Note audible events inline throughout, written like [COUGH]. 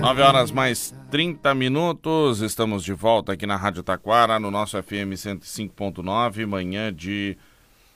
9 horas mais 30 minutos, estamos de volta aqui na Rádio Taquara, no nosso FM 105.9, manhã de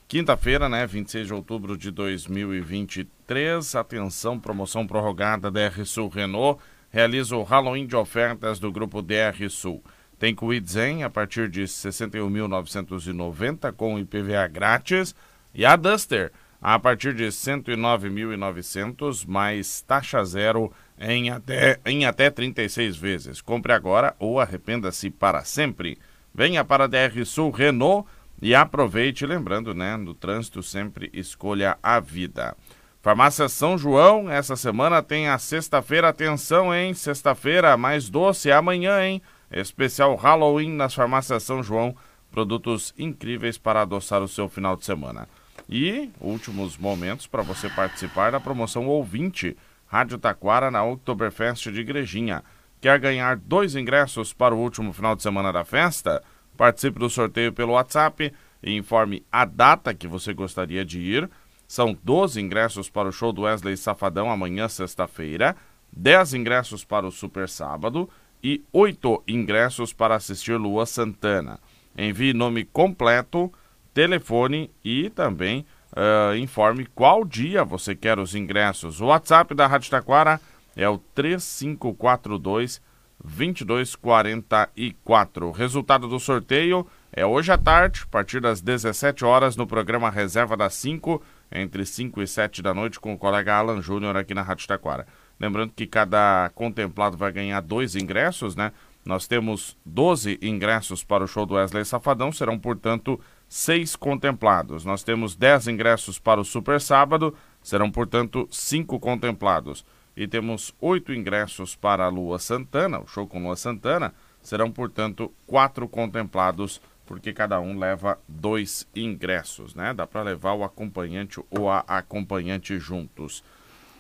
quinta-feira, né, 26 de outubro de 2023. Atenção, promoção prorrogada DR Sul Renault, realiza o Halloween de ofertas do grupo DR Sul. Tem Kwid Zen a partir de 61.990 com IPVA grátis e a Duster a partir de 109.900 mais taxa zero em até, em até 36 vezes. Compre agora ou arrependa-se para sempre. Venha para a DR Sul Renault e aproveite, lembrando, né, no trânsito sempre escolha a vida. Farmácia São João, essa semana tem a sexta-feira, atenção, hein? Sexta-feira mais doce amanhã, hein? Especial Halloween nas farmácias São João, produtos incríveis para adoçar o seu final de semana. E últimos momentos para você participar da promoção ouvinte Rádio Taquara na Oktoberfest de Igrejinha. Quer ganhar dois ingressos para o último final de semana da festa? Participe do sorteio pelo WhatsApp e informe a data que você gostaria de ir. São 12 ingressos para o show do Wesley Safadão amanhã, sexta-feira, 10 ingressos para o Super Sábado e 8 ingressos para assistir Lua Santana. Envie nome completo telefone e também uh, informe qual dia você quer os ingressos. O WhatsApp da Rádio Taquara é o 3542 2244. O resultado do sorteio é hoje à tarde, a partir das 17 horas, no programa Reserva das 5, entre 5 e 7 da noite, com o colega Alan Júnior aqui na Rádio Taquara. Lembrando que cada contemplado vai ganhar dois ingressos, né? Nós temos 12 ingressos para o show do Wesley Safadão, serão, portanto, seis contemplados. Nós temos 10 ingressos para o Super Sábado, serão, portanto, cinco contemplados. E temos oito ingressos para a Lua Santana, o show com Lua Santana, serão, portanto, quatro contemplados, porque cada um leva dois ingressos, né? Dá para levar o acompanhante ou a acompanhante juntos.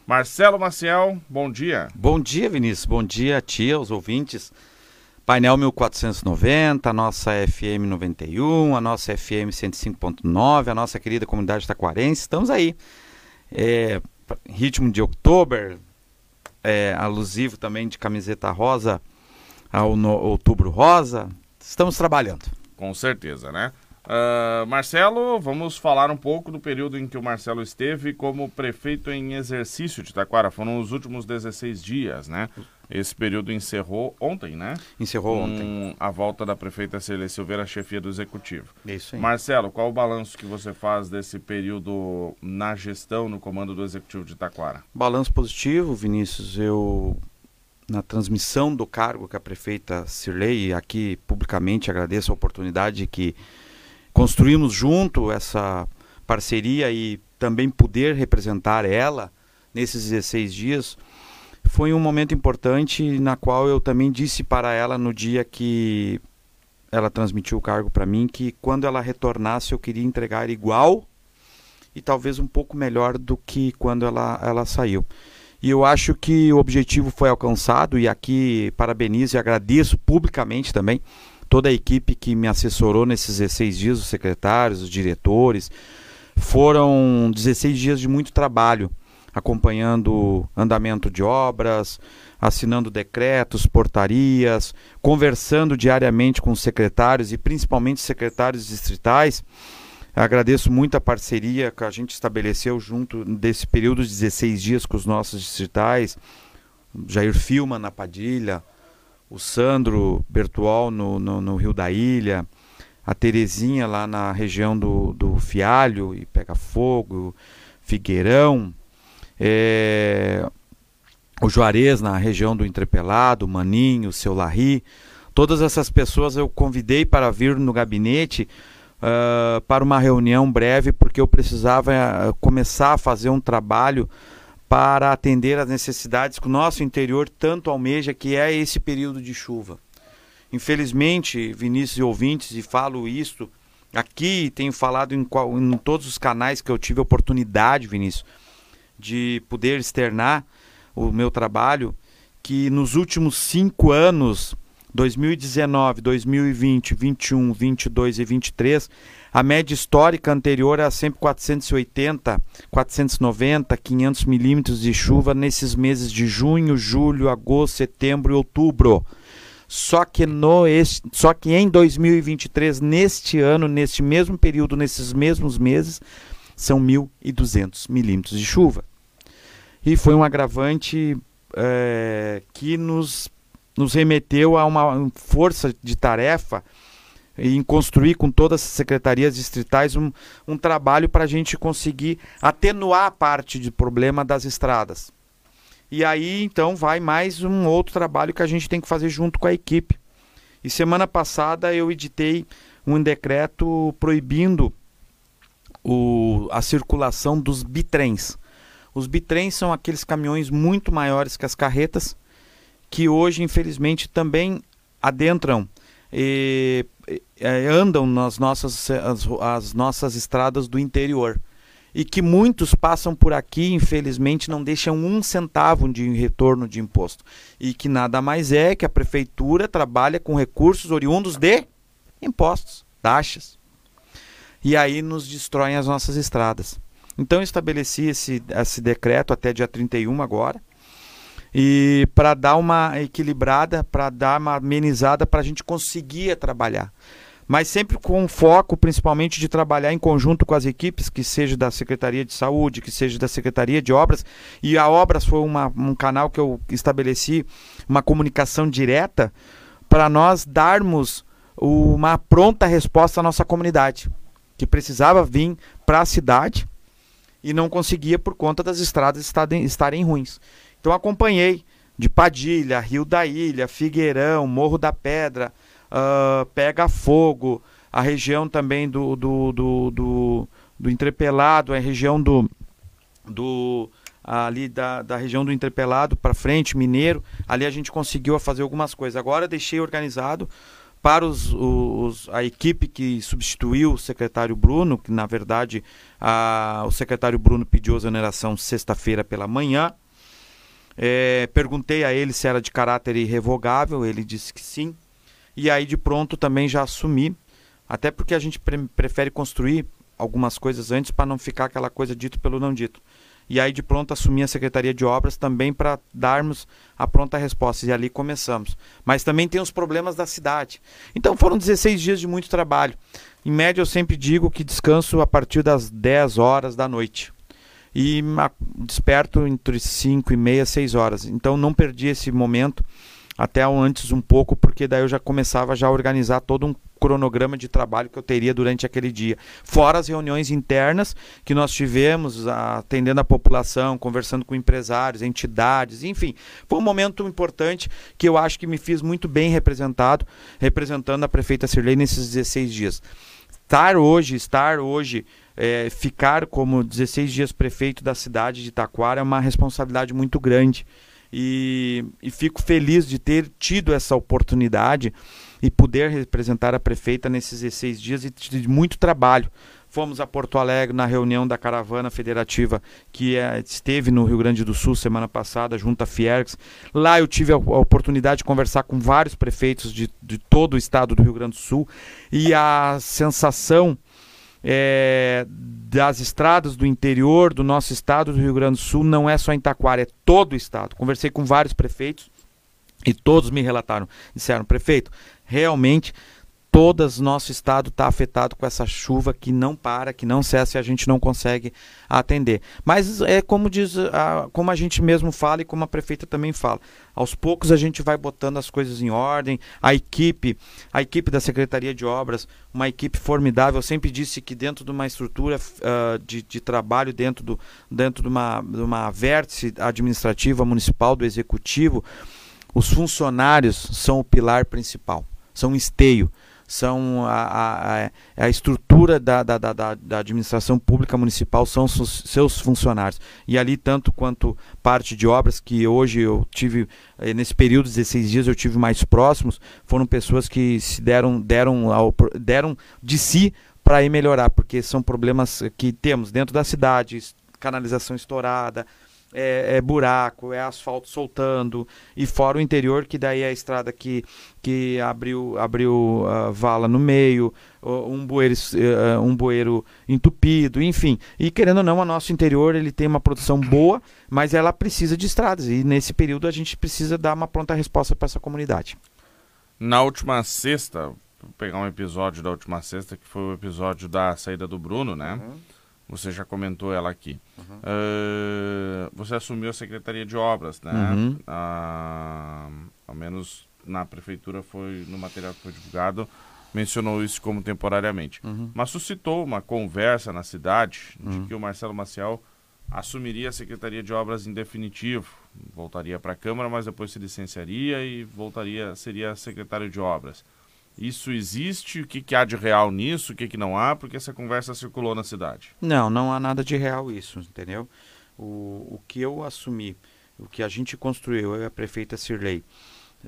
Marcelo Maciel, bom dia. Bom dia, Vinícius. Bom dia a ti, aos ouvintes. Painel 1490, a nossa FM 91, a nossa FM 105.9, a nossa querida comunidade taquarense. Estamos aí. É, ritmo de outubro, é, alusivo também de camiseta rosa ao no, outubro rosa. Estamos trabalhando. Com certeza, né? Uh, Marcelo, vamos falar um pouco do período em que o Marcelo esteve como prefeito em exercício de Taquara. Foram os últimos 16 dias, né? Esse período encerrou ontem, né? Encerrou Com ontem. A volta da prefeita Celia Silveira à chefia do executivo. Isso aí. Marcelo, qual o balanço que você faz desse período na gestão, no comando do executivo de Taquara? Balanço positivo, Vinícius. Eu na transmissão do cargo que a prefeita Cirlei, aqui publicamente agradeço a oportunidade que construímos junto essa parceria e também poder representar ela nesses 16 dias foi um momento importante na qual eu também disse para ela no dia que ela transmitiu o cargo para mim que quando ela retornasse eu queria entregar igual e talvez um pouco melhor do que quando ela, ela saiu. E eu acho que o objetivo foi alcançado e aqui parabenizo e agradeço publicamente também toda a equipe que me assessorou nesses 16 dias, os secretários, os diretores. Foram 16 dias de muito trabalho, acompanhando andamento de obras, assinando decretos, portarias, conversando diariamente com os secretários e principalmente secretários distritais. Agradeço muito a parceria que a gente estabeleceu junto desse período de 16 dias com os nossos distritais, Jair Filma na Padilha, o Sandro Bertual no, no, no, Rio da Ilha, a Terezinha lá na região do, do Fialho e Pega Fogo, Figueirão, é, o Juarez na região do Entrepelado, o Maninho, o Seu Larri. Todas essas pessoas eu convidei para vir no gabinete uh, para uma reunião breve, porque eu precisava uh, começar a fazer um trabalho para atender às necessidades que o nosso interior tanto almeja, que é esse período de chuva. Infelizmente, Vinícius e ouvintes, e falo isto aqui, tenho falado em, em todos os canais que eu tive oportunidade, Vinícius, de poder externar o meu trabalho, que nos últimos cinco anos 2019, 2020, 21, 22 e 23, a média histórica anterior era sempre 480, 490, 500 milímetros de chuva nesses meses de junho, julho, agosto, setembro e outubro. Só que, no, só que em 2023, neste ano, neste mesmo período, nesses mesmos meses, são 1.200 milímetros de chuva. E foi um agravante é, que nos, nos remeteu a uma força de tarefa em construir com todas as secretarias distritais um, um trabalho para a gente conseguir atenuar a parte de problema das estradas. E aí então vai mais um outro trabalho que a gente tem que fazer junto com a equipe. E semana passada eu editei um decreto proibindo o, a circulação dos bitrens. Os bitrens são aqueles caminhões muito maiores que as carretas, que hoje, infelizmente, também adentram e, e andam nas nossas, as, as nossas estradas do interior e que muitos passam por aqui, infelizmente, não deixam um centavo de retorno de imposto. E que nada mais é que a prefeitura trabalha com recursos oriundos de impostos, taxas. E aí nos destroem as nossas estradas. Então estabeleci esse, esse decreto até dia 31 agora. E para dar uma equilibrada, para dar uma amenizada, para a gente conseguir trabalhar mas sempre com foco principalmente de trabalhar em conjunto com as equipes, que seja da Secretaria de Saúde, que seja da Secretaria de Obras. E a Obras foi uma, um canal que eu estabeleci uma comunicação direta para nós darmos uma pronta resposta à nossa comunidade, que precisava vir para a cidade e não conseguia por conta das estradas estarem, ruins. Então acompanhei de Padilha, Rio da Ilha, Figueirão, Morro da Pedra, uh, pega fogo, a região também do, do, do, do, do entrepelado, a região do, do ali da, da região do entrepelado para frente, mineiro, ali a gente conseguiu fazer algumas coisas. Agora deixei organizado para os, os, a equipe que substituiu o secretário Bruno, que na verdade a, o secretário Bruno pediu exoneração sexta-feira pela manhã. É, perguntei a ele se era de caráter irrevogável, ele disse que sim e aí de pronto também já assumi, até porque a gente pre prefere construir algumas coisas antes para não ficar aquela coisa dito pelo não dito. E aí de pronto assumi a Secretaria de Obras também para darmos a pronta resposta. E ali começamos. Mas também tem os problemas da cidade. Então foram 16 dias de muito trabalho. Em média eu sempre digo que descanso a partir das 10 horas da noite. E desperto entre 5 e meia, 6 horas. Então não perdi esse momento até antes um pouco, porque daí eu já começava já a organizar todo um cronograma de trabalho que eu teria durante aquele dia. Fora as reuniões internas que nós tivemos, atendendo a população, conversando com empresários, entidades, enfim. Foi um momento importante que eu acho que me fiz muito bem representado, representando a prefeita Sirlei nesses 16 dias. Estar hoje, estar hoje é, ficar como 16 dias prefeito da cidade de Taquara é uma responsabilidade muito grande. E, e fico feliz de ter tido essa oportunidade e poder representar a prefeita nesses 16 dias e de muito trabalho. Fomos a Porto Alegre na reunião da caravana federativa que é, esteve no Rio Grande do Sul semana passada, junto à Fiergs. Lá eu tive a, oportunidade de conversar com vários prefeitos de, de todo o estado do Rio Grande do Sul e a sensação é, das estradas do interior do nosso estado do Rio Grande do Sul não é só em Taquara, é todo o estado. Conversei com vários prefeitos e todos me relataram, disseram, prefeito, realmente todas nosso estado está afetado com essa chuva que não para, que não cessa e a gente não consegue atender. Mas é como diz, a, como a gente mesmo fala e como a prefeita também fala. Aos poucos a gente vai botando as coisas em ordem. A equipe, a equipe da Secretaria de Obras, uma equipe formidável. Eu sempre disse que dentro de uma estrutura uh, de, de, trabalho, dentro, do, dentro de, uma, de uma vértice administrativa municipal do executivo, os funcionários são o pilar principal, são o esteio são a, a, a estrutura da, da, da, da, administração pública municipal, são seus funcionários. E ali, tanto quanto parte de obras, que hoje eu tive, eh, nesse período de 16 dias, eu tive mais próximos, foram pessoas que se deram, deram, ao, deram de si para ir melhorar, porque são problemas que temos dentro da cidade, canalização estourada, é, é, buraco, é asfalto soltando, e fora o interior, que daí é a estrada que, que abriu, abriu uh, vala no meio, um bueiro, uh, um bueiro entupido, enfim. E querendo ou não, o nosso interior ele tem uma produção boa, mas ela precisa de estradas, e nesse período a gente precisa dar uma pronta resposta para essa comunidade. Na última sexta, vou pegar um episódio da última sexta, que foi o episódio da saída do Bruno, né? Uhum. Você já comentou ela aqui. Uhum. Uh, você assumiu a Secretaria de Obras, né? Uhum. Uh, ao menos na prefeitura foi no material que foi divulgado mencionou isso como temporariamente. Uhum. Mas suscitou uma conversa na cidade de uhum. que o Marcelo Maciel assumiria a Secretaria de Obras em definitivo, voltaria para a Câmara, mas depois se licenciaria e voltaria seria secretário de Obras. Isso existe? O que, que há de real nisso? O que, que não há? Porque essa conversa circulou na cidade. Não, não há nada de real isso, entendeu? O, o que eu assumi, o que a gente construiu, eu e a prefeita Sirley,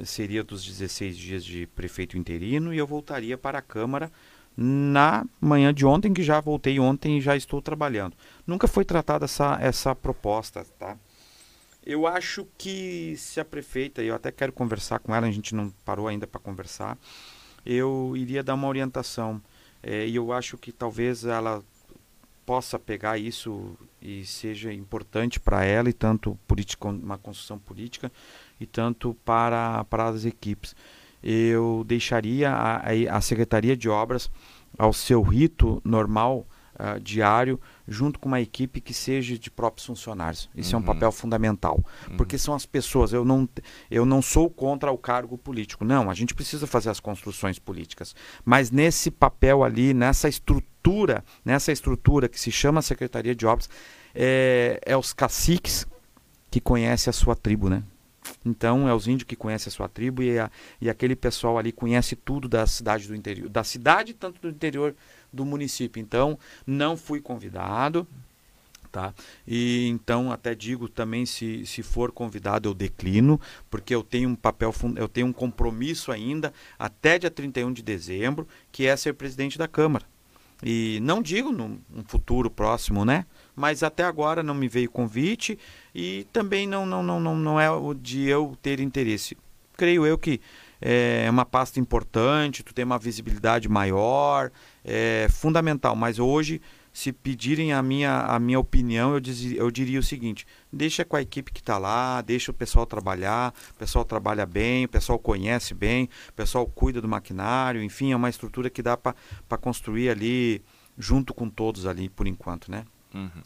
seria dos 16 dias de prefeito interino e eu voltaria para a Câmara na manhã de ontem, que já voltei ontem e já estou trabalhando. Nunca foi tratada essa, essa proposta, tá? Eu acho que se a prefeita, eu até quero conversar com ela, a gente não parou ainda para conversar, eu iria dar uma orientação. É, e eu acho que talvez ela possa pegar isso e seja importante para ela e tanto política, uma construção política e tanto para, para as equipes. Eu deixaria a, a Secretaria de Obras ao seu rito normal uh, diário junto com uma equipe que seja de próprios funcionários. Isso uhum. é um uhum. papel fundamental, uhum. porque são as pessoas. Eu não, eu não sou contra o cargo político. Não, a gente precisa fazer as construções políticas, mas nesse papel ali, nessa estrutura, nessa estrutura que se chama Secretaria de Obras, é, é os caciques que conhecem a sua tribo, né? Então é os índios que conhecem a sua tribo e, a, e aquele pessoal ali conhece tudo da cidade do interior, da cidade tanto do interior do município. Então, não fui convidado. Tá? E então até digo também se, se for convidado eu declino, porque eu tenho um papel, eu tenho um compromisso ainda até dia 31 de dezembro, que é ser presidente da Câmara. E não digo num, num futuro próximo, né? Mas até agora não me veio convite e também não, não, não, não, não é o de eu ter interesse. Creio eu que é uma pasta importante, tu tem uma visibilidade maior, é fundamental. Mas hoje, se pedirem a minha, a minha opinião, eu, diz, eu diria o seguinte: deixa com a equipe que está lá, deixa o pessoal trabalhar, o pessoal trabalha bem, o pessoal conhece bem, o pessoal cuida do maquinário, enfim, é uma estrutura que dá para construir ali junto com todos ali por enquanto, né? Uhum.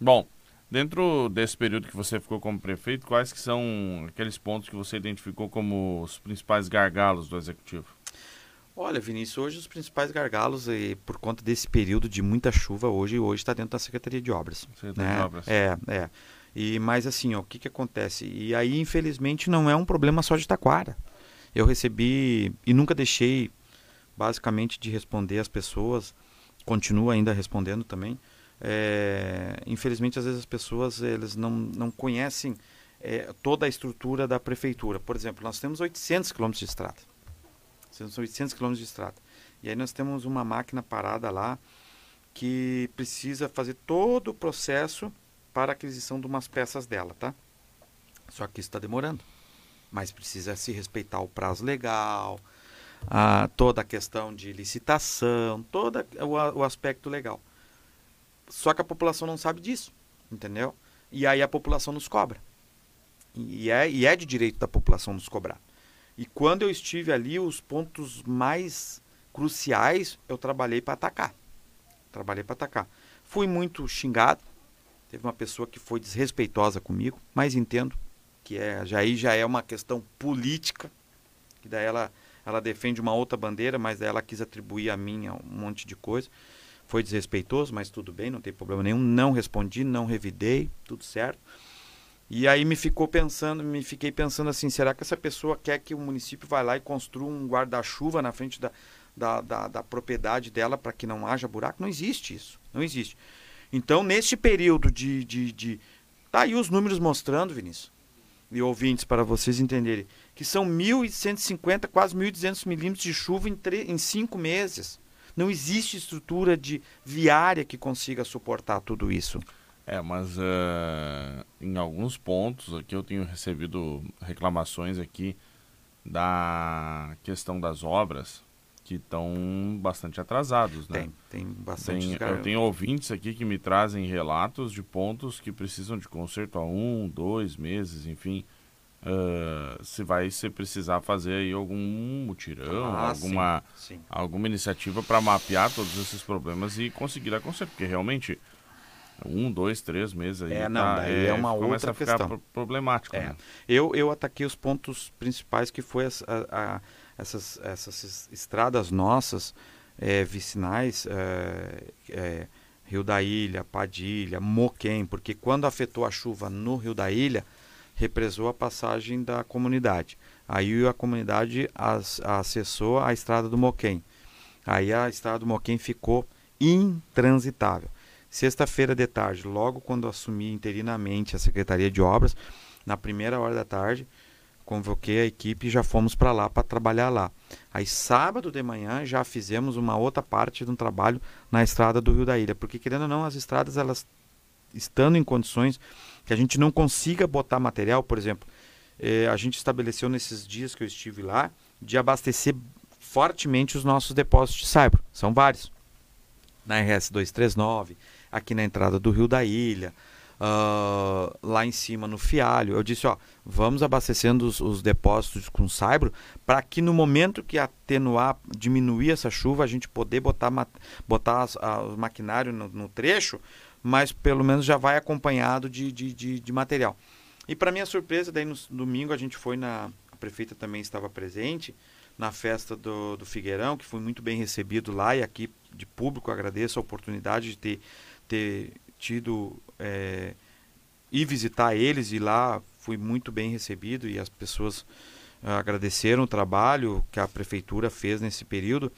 Bom, Dentro desse período que você ficou como prefeito, quais que são aqueles pontos que você identificou como os principais gargalos do executivo? Olha, Vinícius, hoje os principais gargalos, e por conta desse período de muita chuva, hoje hoje está dentro da Secretaria de Obras. Secretaria né? de Obras. É, é. E mais assim, ó, o que que acontece? E aí, infelizmente, não é um problema só de Taquara. Eu recebi e nunca deixei, basicamente, de responder as pessoas. Continuo ainda respondendo também é, infelizmente, às vezes as pessoas eles não, não conhecem é, toda a estrutura da prefeitura. Por exemplo, nós temos 800 quilômetros de estrada. Temos 800 quilômetros de estrada. E aí nós temos uma máquina parada lá que precisa fazer todo o processo para aquisição de umas peças dela, tá? Só que está demorando. Mas precisa se respeitar o prazo legal, a, toda a questão de licitação, todo o, o aspecto legal. Só que a população não sabe disso, entendeu? E aí a população nos cobra. E é, e é de direito da população nos cobrar. E quando eu estive ali, os pontos mais cruciais eu trabalhei para atacar. Trabalhei para atacar. Fui muito xingado. Teve uma pessoa que foi desrespeitosa comigo, mas entendo que é, já aí já é uma questão política, que daí ela ela defende uma outra bandeira, mas daí ela quis atribuir a mim um monte de coisa. Foi desrespeitoso, mas tudo bem, não tem problema nenhum. Não respondi, não revidei, tudo certo. E aí me ficou pensando, me fiquei pensando assim, será que essa pessoa quer que o município vá lá e construa um guarda-chuva na frente da, da, da, da propriedade dela para que não haja buraco? Não existe isso, não existe. Então, neste período de, de, de... Tá aí os números mostrando, Vinícius, e ouvintes, para vocês entenderem, que são 1.150, quase 1.200 milímetros de chuva em, tre... em cinco meses. Não existe estrutura de viária que consiga suportar tudo isso. É, mas uh, em alguns pontos aqui eu tenho recebido reclamações aqui da questão das obras que estão bastante atrasados, né? Tem, tem bastante. Tem, eu tenho ouvintes aqui que me trazem relatos de pontos que precisam de conserto há um, dois meses, enfim. Uh, se vai se precisar fazer aí algum mutirão, ah, alguma, sim, sim. alguma iniciativa para mapear todos esses problemas e conseguir a conserto, porque realmente um, dois, três meses aí. É, não, tá, daí é, é uma outra questão. problemático. É. Né? Eu, eu ataquei os pontos principais que foi a, a, essas, essas estradas nossas é, vicinais, é, é, Rio da Ilha, Padilha, Moquém, porque quando afetou a chuva no Rio da Ilha, represou a passagem da comunidade. Aí a comunidade as, acessou a estrada do Moquém. Aí a estrada do Moquém ficou intransitável. Sexta-feira de tarde, logo quando assumi interinamente a Secretaria de Obras, na primeira hora da tarde, convoquei a equipe e já fomos para lá para trabalhar lá. Aí sábado de manhã já fizemos uma outra parte de um trabalho na estrada do Rio da Ilha, porque querendo ou não, as estradas elas estando em condições que a gente não consiga botar material, por exemplo, eh, a gente estabeleceu nesses dias que eu estive lá de abastecer fortemente os nossos depósitos de saibro. São vários. Na RS 239, aqui na entrada do Rio da Ilha, uh, lá em cima no Fialho. Eu disse, ó, vamos abastecendo os, os depósitos com saibro para que no momento que atenuar, diminuir essa chuva, a gente poder botar, botar as, a, o maquinário no, no, trecho, mas pelo menos já vai acompanhado de, de, de, de material. E para minha surpresa, daí no domingo a gente foi na. A prefeita também estava presente na festa do, do Figueirão, que foi muito bem recebido lá e aqui de público agradeço a oportunidade de ter, ter tido é, ir visitar eles e lá fui muito bem recebido e as pessoas uh, agradeceram o trabalho que a prefeitura fez nesse período.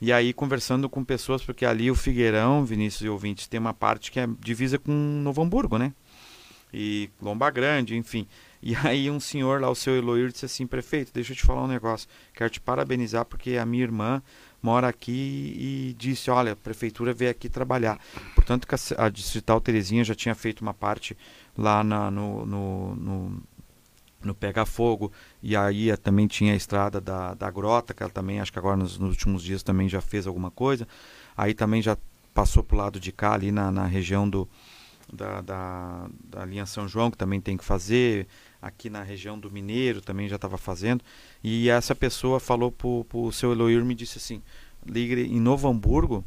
E aí conversando com pessoas, porque ali o Figueirão, Vinícius e ouvintes, tem uma parte que é divisa com Novo Hamburgo, né? E Lomba Grande, enfim. E aí um senhor lá, o seu Eloir, disse assim, prefeito, deixa eu te falar um negócio. Quero te parabenizar porque a minha irmã mora aqui e disse, olha, a prefeitura veio aqui trabalhar. Portanto, a, a Distrital Terezinha já tinha feito uma parte lá na, no, no, no, no Pega Fogo, e aí também tinha a estrada da, da Grota, que ela também, acho que agora nos, nos últimos dias também já fez alguma coisa. Aí também já passou para o lado de cá, ali na, na região do, da, da, da linha São João, que também tem que fazer aqui na região do Mineiro também já estava fazendo. E essa pessoa falou para o seu Eloir me disse assim: Ligre, em Novo Hamburgo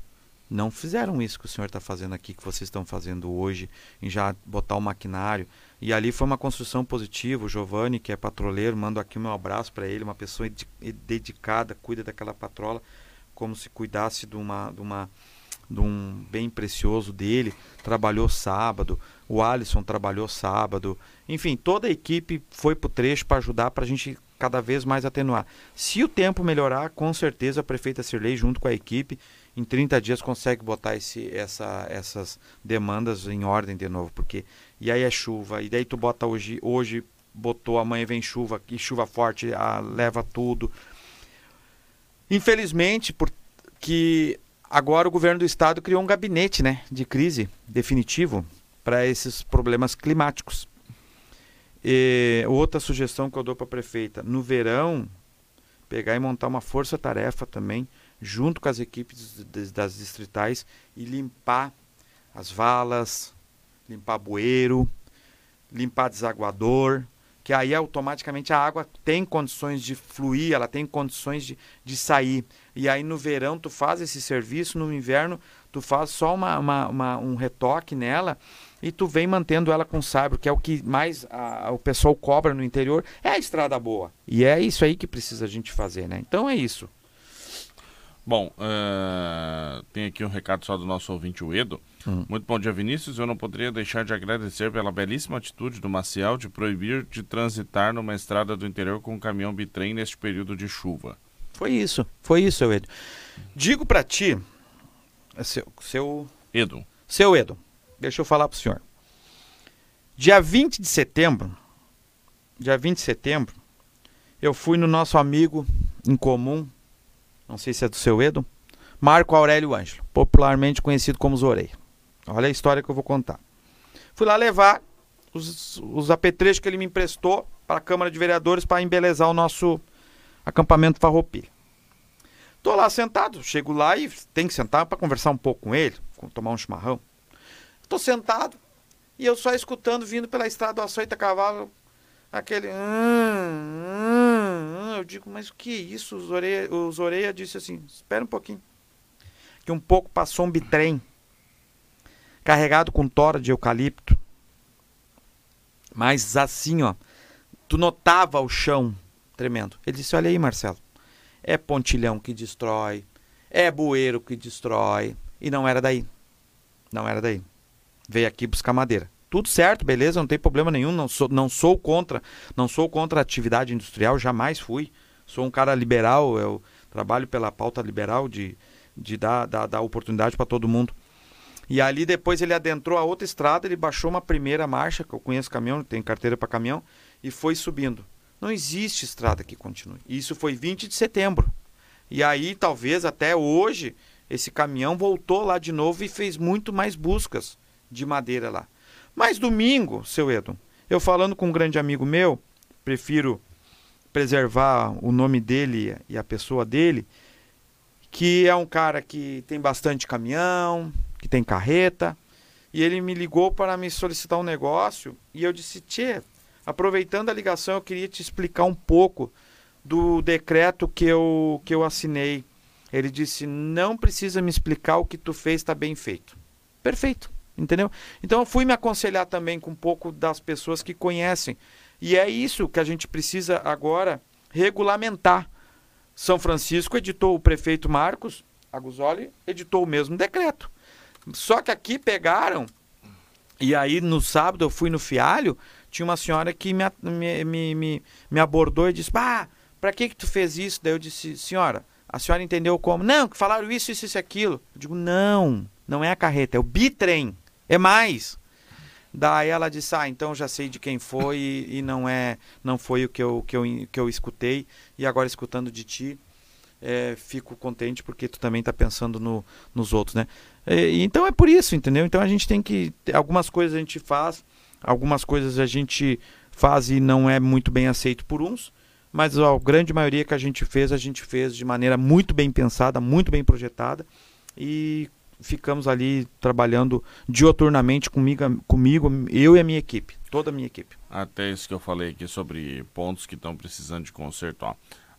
não fizeram isso que o senhor está fazendo aqui, que vocês estão fazendo hoje, em já botar o maquinário. E ali foi uma construção positiva. O Giovanni, que é patroleiro, mando aqui o meu abraço para ele, uma pessoa dedicada, cuida daquela patrola como se cuidasse de uma, de uma de um bem precioso dele, trabalhou sábado, o Alisson trabalhou sábado, enfim, toda a equipe foi para o trecho para ajudar para a gente cada vez mais atenuar. Se o tempo melhorar, com certeza a prefeita Sirlei, junto com a equipe, em 30 dias consegue botar esse, essa, essas demandas em ordem de novo, porque e aí é chuva, e daí tu bota hoje, hoje botou, amanhã vem chuva, e chuva forte a, leva tudo. Infelizmente, porque agora o governo do estado criou um gabinete né, de crise definitivo para esses problemas climáticos. E outra sugestão que eu dou para a prefeita, no verão, pegar e montar uma força-tarefa também, junto com as equipes das distritais, e limpar as valas, limpar bueiro, limpar desaguador, que aí automaticamente a água tem condições de fluir, ela tem condições de, de sair. E aí no verão tu faz esse serviço, no inverno tu faz só uma, uma, uma um retoque nela e tu vem mantendo ela com saibro, que é o que mais a, o pessoal cobra no interior, é a estrada boa. E é isso aí que precisa a gente fazer, né? Então é isso. Bom, uh, tem aqui um recado só do nosso ouvinte, o Edo. Hum. Muito bom dia, Vinícius. Eu não poderia deixar de agradecer pela belíssima atitude do Maciel de proibir de transitar numa estrada do interior com um caminhão bitrem neste período de chuva. Foi isso, foi isso, Edo. Digo para ti, seu, seu... Edo. Seu Edo, Deixa eu falar para o senhor. Dia 20 de setembro, dia 20 de setembro, eu fui no nosso amigo em comum, não sei se é do seu Edo, Marco Aurélio Ângelo, popularmente conhecido como Zorei. Olha a história que eu vou contar. Fui lá levar os, os apetrechos que ele me emprestou para a Câmara de Vereadores para embelezar o nosso acampamento Farroupilha. Tô lá sentado, chego lá e tem que sentar para conversar um pouco com ele, tomar um chimarrão. Tô sentado e eu só escutando vindo pela estrada do açoita cavalo aquele hum, hum, eu digo, mas o que é isso? Os orelha, os orelha disse assim, espera um pouquinho. Que um pouco passou um bitrem carregado com tora de eucalipto. Mas assim, ó, tu notava o chão tremendo. Ele disse: Olha aí, Marcelo, é pontilhão que destrói, é bueiro que destrói. E não era daí. Não era daí. Veio aqui buscar madeira. Tudo certo, beleza, não tem problema nenhum. Não sou, não sou contra, não sou contra a atividade industrial, jamais fui. Sou um cara liberal, eu trabalho pela pauta liberal de, de dar, dar, dar oportunidade para todo mundo. E ali depois ele adentrou a outra estrada, ele baixou uma primeira marcha, que eu conheço caminhão, tem carteira para caminhão, e foi subindo. Não existe estrada que continue. Isso foi 20 de setembro. E aí, talvez até hoje, esse caminhão voltou lá de novo e fez muito mais buscas de madeira lá. Mas domingo, seu Edo, eu falando com um grande amigo meu, prefiro preservar o nome dele e a pessoa dele, que é um cara que tem bastante caminhão, que tem carreta, e ele me ligou para me solicitar um negócio, e eu disse: "Tchê, aproveitando a ligação, eu queria te explicar um pouco do decreto que eu que eu assinei". Ele disse: "Não precisa me explicar o que tu fez, está bem feito". Perfeito, entendeu? Então eu fui me aconselhar também com um pouco das pessoas que conhecem. E é isso que a gente precisa agora regulamentar. São Francisco editou o prefeito Marcos Aguzoli editou o mesmo decreto. Só que aqui pegaram, e aí no sábado eu fui no Fialho, tinha uma senhora que me, me, me, me abordou e disse: Ah, pra que que tu fez isso? Daí eu disse: Senhora, a senhora entendeu como? Não, que falaram isso, isso, isso e aquilo. Eu digo: Não, não é a carreta, é o bitrem. É mais. Daí ela disse: Ah, então já sei de quem foi e, e, não é, não foi o que eu, que, eu, que eu escutei. E agora escutando de ti, é, fico contente porque tu também está pensando no, nos outros, né? E, então é por isso, entendeu? Então a gente tem que. Algumas coisas a gente faz, algumas coisas a gente faz e não é muito bem aceito por uns, mas a grande maioria que a gente fez, a gente fez de maneira muito bem pensada, muito bem projetada e ficamos ali trabalhando dioturnamente comigo, comigo, eu e a minha equipe, toda a minha equipe. Até isso que eu falei aqui sobre pontos que estão precisando de conserto, ó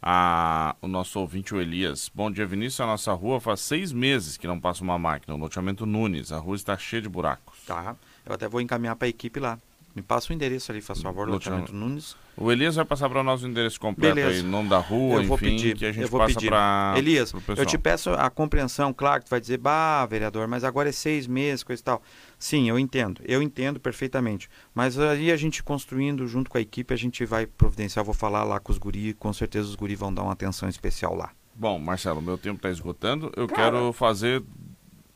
a, o nosso ouvinte, o Elias. Bom dia, Vinícius. A nossa rua faz seis meses que não passa uma máquina. O loteamento Nunes. A rua está cheia de buracos. Tá. Eu até vou encaminhar para a equipe lá. Me passa o endereço ali, faz favor, loteamento Nunes. O Elias vai passar para nós o endereço completo Beleza. aí, nome da rua, eu vou enfim, pedir, que a gente eu vou passa para Elias, eu te peço a compreensão, claro que tu vai dizer, bah, vereador, mas agora é seis meses, coisa e tal. Sim, eu entendo, eu entendo perfeitamente. Mas aí a gente construindo junto com a equipe, a gente vai providenciar, vou falar lá com os guri, com certeza os guri vão dar uma atenção especial lá. Bom, Marcelo, meu tempo está esgotando, eu quero fazer,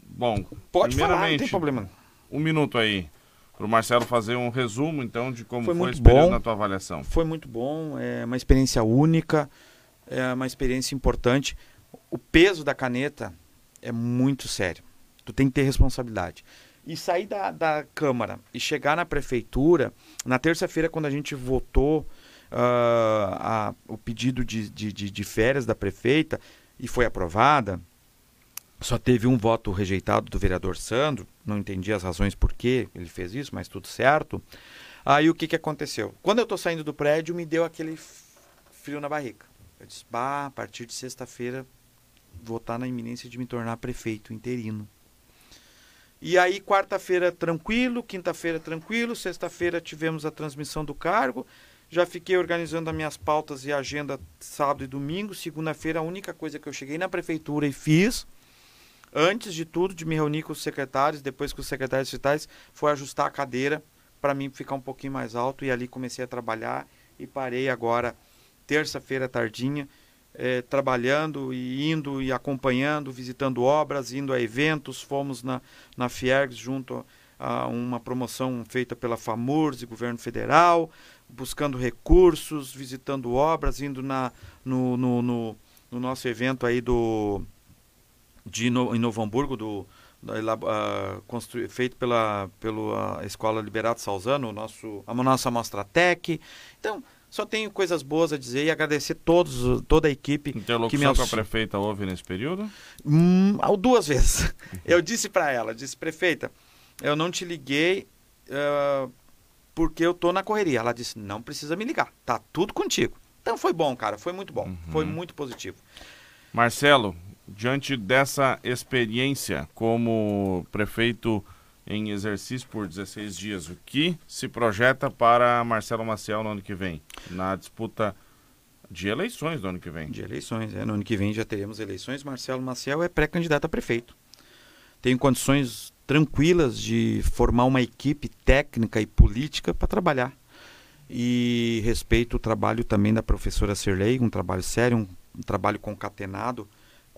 bom, pode falar, não tem problema. Um minuto aí para o Marcelo fazer um resumo, então, de como foi, foi esse período na tua avaliação. Foi muito bom, é uma experiência única, é uma experiência importante. O peso da caneta é muito sério. Tu tem que ter responsabilidade. E sair da, da Câmara e chegar na Prefeitura, na terça-feira, quando a gente votou uh, a, o pedido de, de, de, de férias da prefeita e foi aprovada, só teve um voto rejeitado do vereador Sandro, não entendi as razões por que ele fez isso, mas tudo certo. Aí o que, que aconteceu? Quando eu estou saindo do prédio, me deu aquele frio na barriga. Eu disse, bah, a partir de sexta-feira vou estar na iminência de me tornar prefeito interino. E aí, quarta-feira tranquilo, quinta-feira tranquilo, sexta-feira tivemos a transmissão do cargo. Já fiquei organizando as minhas pautas e agenda sábado e domingo. Segunda-feira, a única coisa que eu cheguei na prefeitura e fiz antes de tudo, de me reunir com os secretários, depois com os secretários digitais, foi ajustar a cadeira para mim ficar um pouquinho mais alto e ali comecei a trabalhar e parei agora, terça-feira tardinha, eh, trabalhando e indo e acompanhando, visitando obras, indo a eventos, fomos na, na Fiergs junto a uma promoção feita pela FAMURS e governo federal, buscando recursos, visitando obras, indo na, no, no, no, no nosso evento aí do de no, em Novo Hamburgo do, uh, feito pela, pela Escola Liberato Salzano, nosso, a nossa Mostra Tech. Então, só tenho coisas boas a dizer e agradecer todos, toda a equipe. Interlocução que me com a prefeita houve nesse período? Hum, duas vezes. [LAUGHS] Eu disse para ela, disse, prefeita, eu não te liguei uh, porque eu tô na correria. Ela disse, não precisa me ligar, tá tudo contigo. Então foi bom, cara, foi muito bom, uhum. foi muito positivo. Marcelo, diante dessa experiência como prefeito em exercício por 16 dias, o que se projeta para Marcelo Maciel no ano que vem, na disputa de eleições do ano que vem? De eleições, é. No ano que vem já teremos eleições. Marcelo Maciel é pré-candidato a prefeito. Tenho condições tranquilas de formar uma equipe técnica e política para trabalhar. E respeito o trabalho também da professora Serlei, um trabalho sério, um, um trabalho concatenado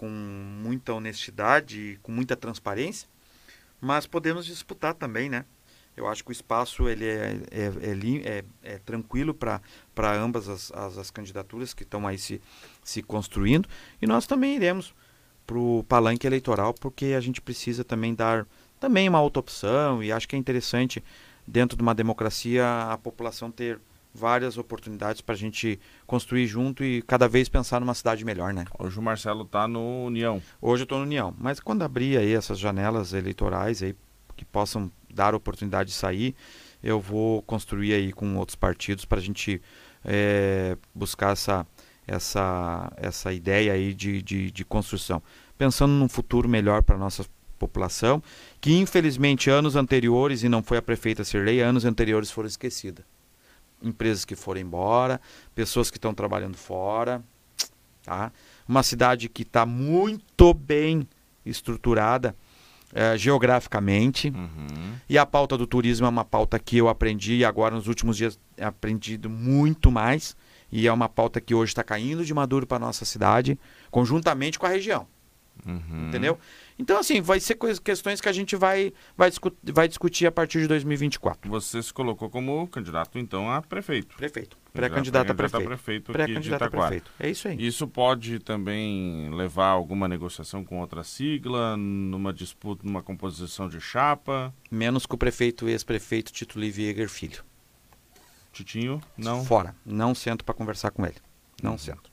com muita honestidade, com muita transparência, mas podemos disputar também, né? Eu acho que o espaço ele é, é, é, é, é tranquilo para ambas as, as, as, candidaturas que estão aí se, se construindo e nós também iremos para o palanque eleitoral porque a gente precisa também dar também uma outra opção e acho que é interessante dentro de uma democracia a população ter várias oportunidades para a gente construir junto e cada vez pensar numa cidade melhor, né? Hoje o Marcelo está no União. Hoje eu estou no União, mas quando abrir aí essas janelas eleitorais aí que possam dar oportunidade de sair, eu vou construir aí com outros partidos para a gente é, buscar essa essa essa ideia aí de, de, de construção, pensando num futuro melhor para nossa população, que infelizmente anos anteriores e não foi a prefeita Sirlei, anos anteriores foram esquecidas empresas que foram embora, pessoas que estão trabalhando fora, tá? Uma cidade que está muito bem estruturada é, geograficamente. Uhum. E a pauta do turismo é uma pauta que eu aprendi e agora nos últimos dias aprendido muito mais. E é uma pauta que hoje está caindo de maduro para nossa cidade, conjuntamente com a região. Uhum. Entendeu? Então, assim, vai ser questões que a gente vai, vai, discutir, vai discutir a partir de 2024. Você se colocou como candidato, então, a prefeito. Prefeito. Pré-candidato a prefeito. prefeito Pré-candidato a prefeito. É isso aí. Isso pode também levar a alguma negociação com outra sigla, numa disputa, numa composição de chapa? Menos com o prefeito ex-prefeito Tito Livieger Filho. Titinho, não? Fora. Não sento para conversar com ele. Não sento.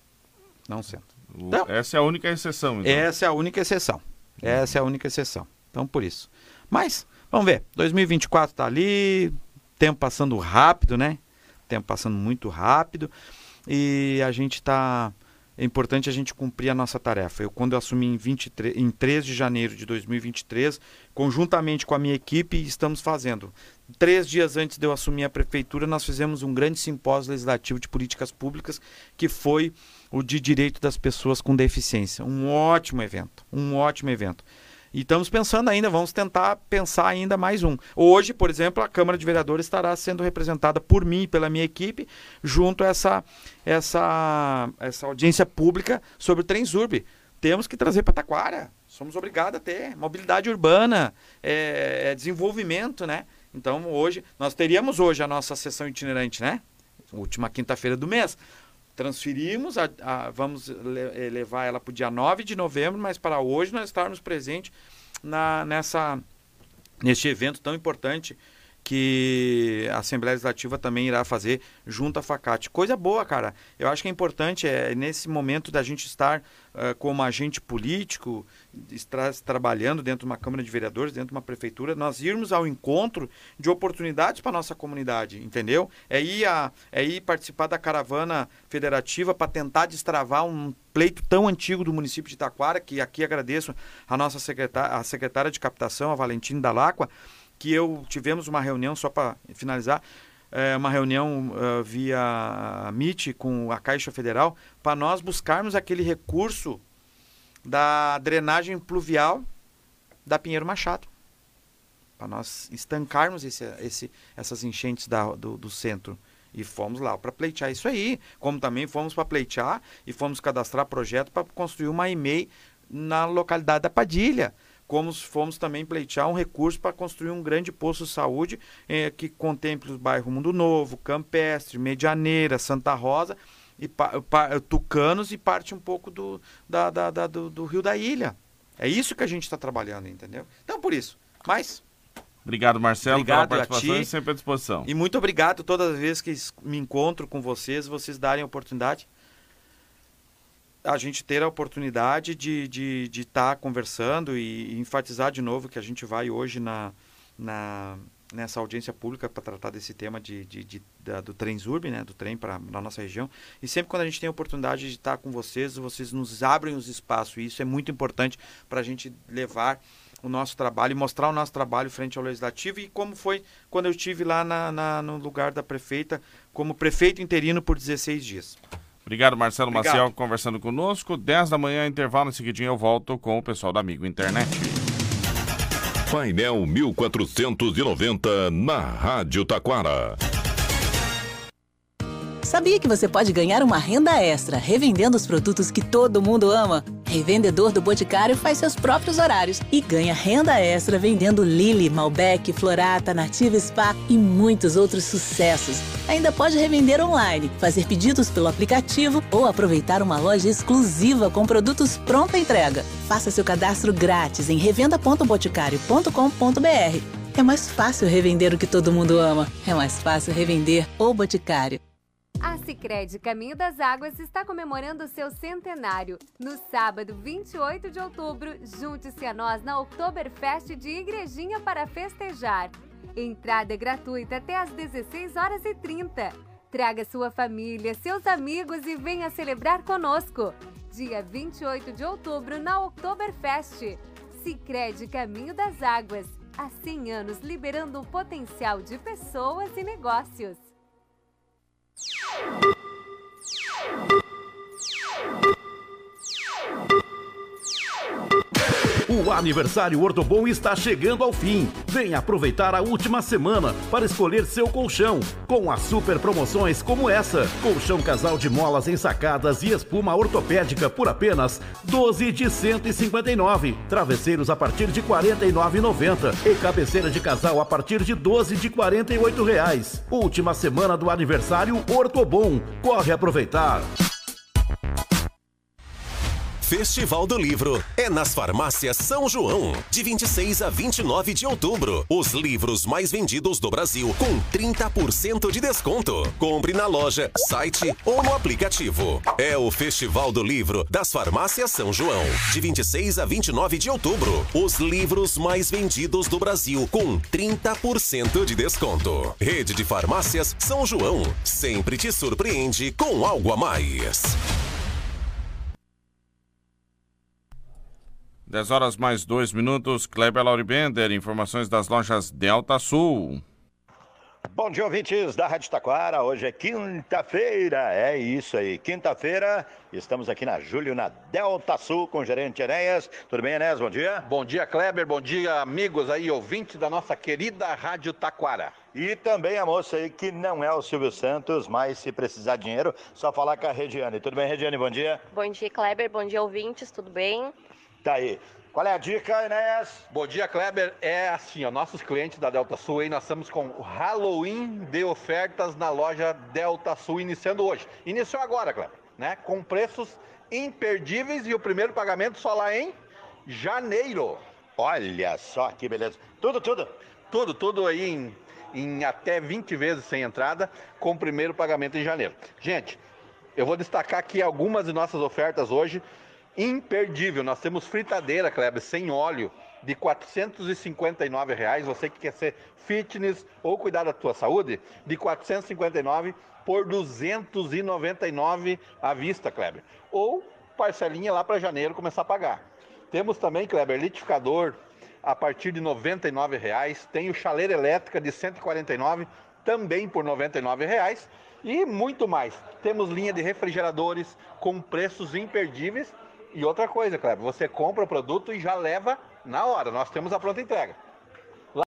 Não sento. Então, essa é a única exceção, então. Essa é a única exceção. Essa é a única exceção. Então, por isso. Mas, vamos ver. 2024 está ali, tempo passando rápido, né? Tempo passando muito rápido. E a gente está. É importante a gente cumprir a nossa tarefa. Eu, quando eu assumi em, 23, em 3 de janeiro de 2023, conjuntamente com a minha equipe, estamos fazendo. Três dias antes de eu assumir a prefeitura, nós fizemos um grande simpósio legislativo de políticas públicas, que foi o de direito das pessoas com deficiência. Um ótimo evento, um ótimo evento. E estamos pensando ainda, vamos tentar pensar ainda mais um. Hoje, por exemplo, a Câmara de Vereadores estará sendo representada por mim e pela minha equipe, junto a essa, essa, essa audiência pública sobre o Transurb. Temos que trazer para Taquara. Somos obrigados a ter mobilidade urbana, é, é desenvolvimento, né? Então, hoje, nós teríamos hoje a nossa sessão itinerante, né? Última quinta-feira do mês transferimos, a, a, vamos eh, levar ela para o dia 9 de novembro, mas para hoje nós estarmos presentes nessa, neste evento tão importante que a Assembleia Legislativa também irá fazer junto à FACAT. Coisa boa, cara. Eu acho que é importante, é nesse momento da gente estar uh, como agente político, estar trabalhando dentro de uma Câmara de Vereadores, dentro de uma prefeitura, nós irmos ao encontro de oportunidades para nossa comunidade, entendeu? É ir, a, é ir participar da caravana federativa para tentar destravar um pleito tão antigo do município de Taquara, que aqui agradeço a nossa secretária, a secretária de captação, a Valentina Dalacqua, que eu tivemos uma reunião, só para finalizar, é, uma reunião uh, via Meet com a Caixa Federal, para nós buscarmos aquele recurso da drenagem pluvial da Pinheiro Machado. Para nós estancarmos esse, esse, essas enchentes da, do, do centro. E fomos lá para pleitear isso aí. Como também fomos para pleitear e fomos cadastrar projeto para construir uma EMEI na localidade da Padilha como fomos também pleitear um recurso para construir um grande posto de saúde eh, que contemple os bairros Mundo Novo, Campestre, Medianeira, Santa Rosa, e pa, pa, Tucanos e parte um pouco do, da, da, da, do, do, Rio da Ilha. É isso que a gente está trabalhando, entendeu? Então, por isso. Mas. Obrigado, Marcelo, obrigado pela participação e sempre à disposição. E muito obrigado todas as vezes que me encontro com vocês, vocês darem a oportunidade a gente ter a oportunidade de estar de, de tá conversando e, enfatizar de novo que a gente vai hoje na, na, nessa audiência pública para tratar desse tema de, de, de da, do Transurb, né, do trem para a nossa região. E sempre quando a gente tem a oportunidade de estar com vocês, vocês nos abrem os espaços. E isso é muito importante para a gente levar o nosso trabalho e mostrar o nosso trabalho frente ao legislativo e como foi quando eu estive lá na, na, no lugar da prefeita como prefeito interino por 16 dias. Obrigado, Marcelo Obrigado. Maciel, conversando conosco. 10 da manhã, intervalo, em seguidinho eu volto com o pessoal da Amigo Internet. Painel 1490 na Rádio Taquara. Sabia que você pode ganhar uma renda extra revendendo os produtos que todo mundo ama? Revendedor do Boticário faz seus próprios horários e ganha renda extra vendendo Lily, Malbec, Florata, Nativa Spa e muitos outros sucessos. Ainda pode revender online, fazer pedidos pelo aplicativo ou aproveitar uma loja exclusiva com produtos pronta entrega. Faça seu cadastro grátis em revenda.boticário.com.br. É mais fácil revender o que todo mundo ama. É mais fácil revender o Boticário. A Sicredi Caminho das Águas está comemorando seu centenário. No sábado, 28 de outubro, junte-se a nós na Oktoberfest de Igrejinha para festejar. Entrada é gratuita até às 16 horas e 30. Traga sua família, seus amigos e venha celebrar conosco. Dia 28 de outubro na Oktoberfest. Sicredi Caminho das Águas. Há 100 anos liberando o potencial de pessoas e negócios. you O aniversário Ortobon está chegando ao fim. Venha aproveitar a última semana para escolher seu colchão, com as super promoções como essa: colchão casal de molas ensacadas e espuma ortopédica por apenas 12 de 159, travesseiros a partir de 49,90 e cabeceira de casal a partir de 12 de 48 reais. Última semana do aniversário Ortobon. Corre aproveitar. Festival do Livro é nas farmácias São João, de 26 a 29 de outubro. Os livros mais vendidos do Brasil com 30% de desconto. Compre na loja, site ou no aplicativo. É o Festival do Livro das farmácias São João, de 26 a 29 de outubro. Os livros mais vendidos do Brasil com 30% de desconto. Rede de farmácias São João sempre te surpreende com algo a mais. 10 horas mais 2 minutos. Kleber Lauribender, informações das lojas Delta Sul. Bom dia, ouvintes da Rádio Taquara. Hoje é quinta-feira, é isso aí. Quinta-feira, estamos aqui na Júlio, na Delta Sul, com o gerente Enéas. Tudo bem, Enéas? Bom dia. Bom dia, Kleber. Bom dia, amigos aí, ouvintes da nossa querida Rádio Taquara. E também a moça aí que não é o Silvio Santos, mas se precisar de dinheiro, só falar com a Rediane. Tudo bem, Rediane? Bom dia. Bom dia, Kleber. Bom dia, ouvintes. Tudo bem? Tá aí. Qual é a dica, Enéas? Bom dia, Kleber. É assim, ó, nossos clientes da Delta Sul aí, nós estamos com o Halloween de ofertas na loja Delta Sul, iniciando hoje. Iniciou agora, Kleber, né? Com preços imperdíveis e o primeiro pagamento só lá em janeiro. Olha só que beleza. Tudo, tudo? Tudo, tudo aí em, em até 20 vezes sem entrada, com o primeiro pagamento em janeiro. Gente, eu vou destacar aqui algumas de nossas ofertas hoje imperdível. Nós temos fritadeira, Kleber, sem óleo, de 459 reais. Você que quer ser fitness ou cuidar da tua saúde, de R$ 459 por R$ 299 à vista, Kleber. Ou parcelinha lá para janeiro começar a pagar. Temos também, Kleber, litificador a partir de 99 reais. Tem o chaleira elétrica de R$ 149 também por 99 reais e muito mais. Temos linha de refrigeradores com preços imperdíveis e outra coisa, Kleber, você compra o produto e já leva na hora. Nós temos a pronta entrega.